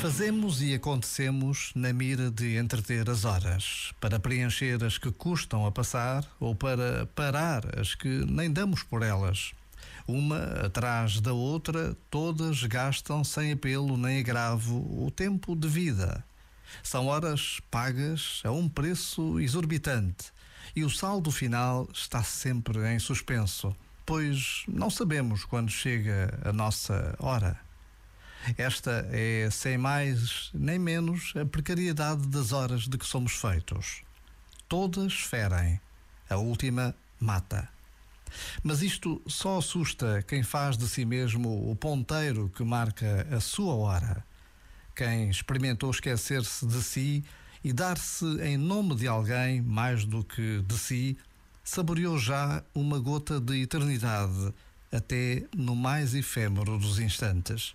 Fazemos e acontecemos na mira de entreter as horas, para preencher as que custam a passar ou para parar as que nem damos por elas. Uma atrás da outra, todas gastam sem apelo nem agravo o tempo de vida. São horas pagas a um preço exorbitante e o saldo final está sempre em suspenso, pois não sabemos quando chega a nossa hora. Esta é, sem mais nem menos, a precariedade das horas de que somos feitos. Todas ferem, a última mata. Mas isto só assusta quem faz de si mesmo o ponteiro que marca a sua hora. Quem experimentou esquecer-se de si e dar-se em nome de alguém mais do que de si, saboreou já uma gota de eternidade, até no mais efêmero dos instantes.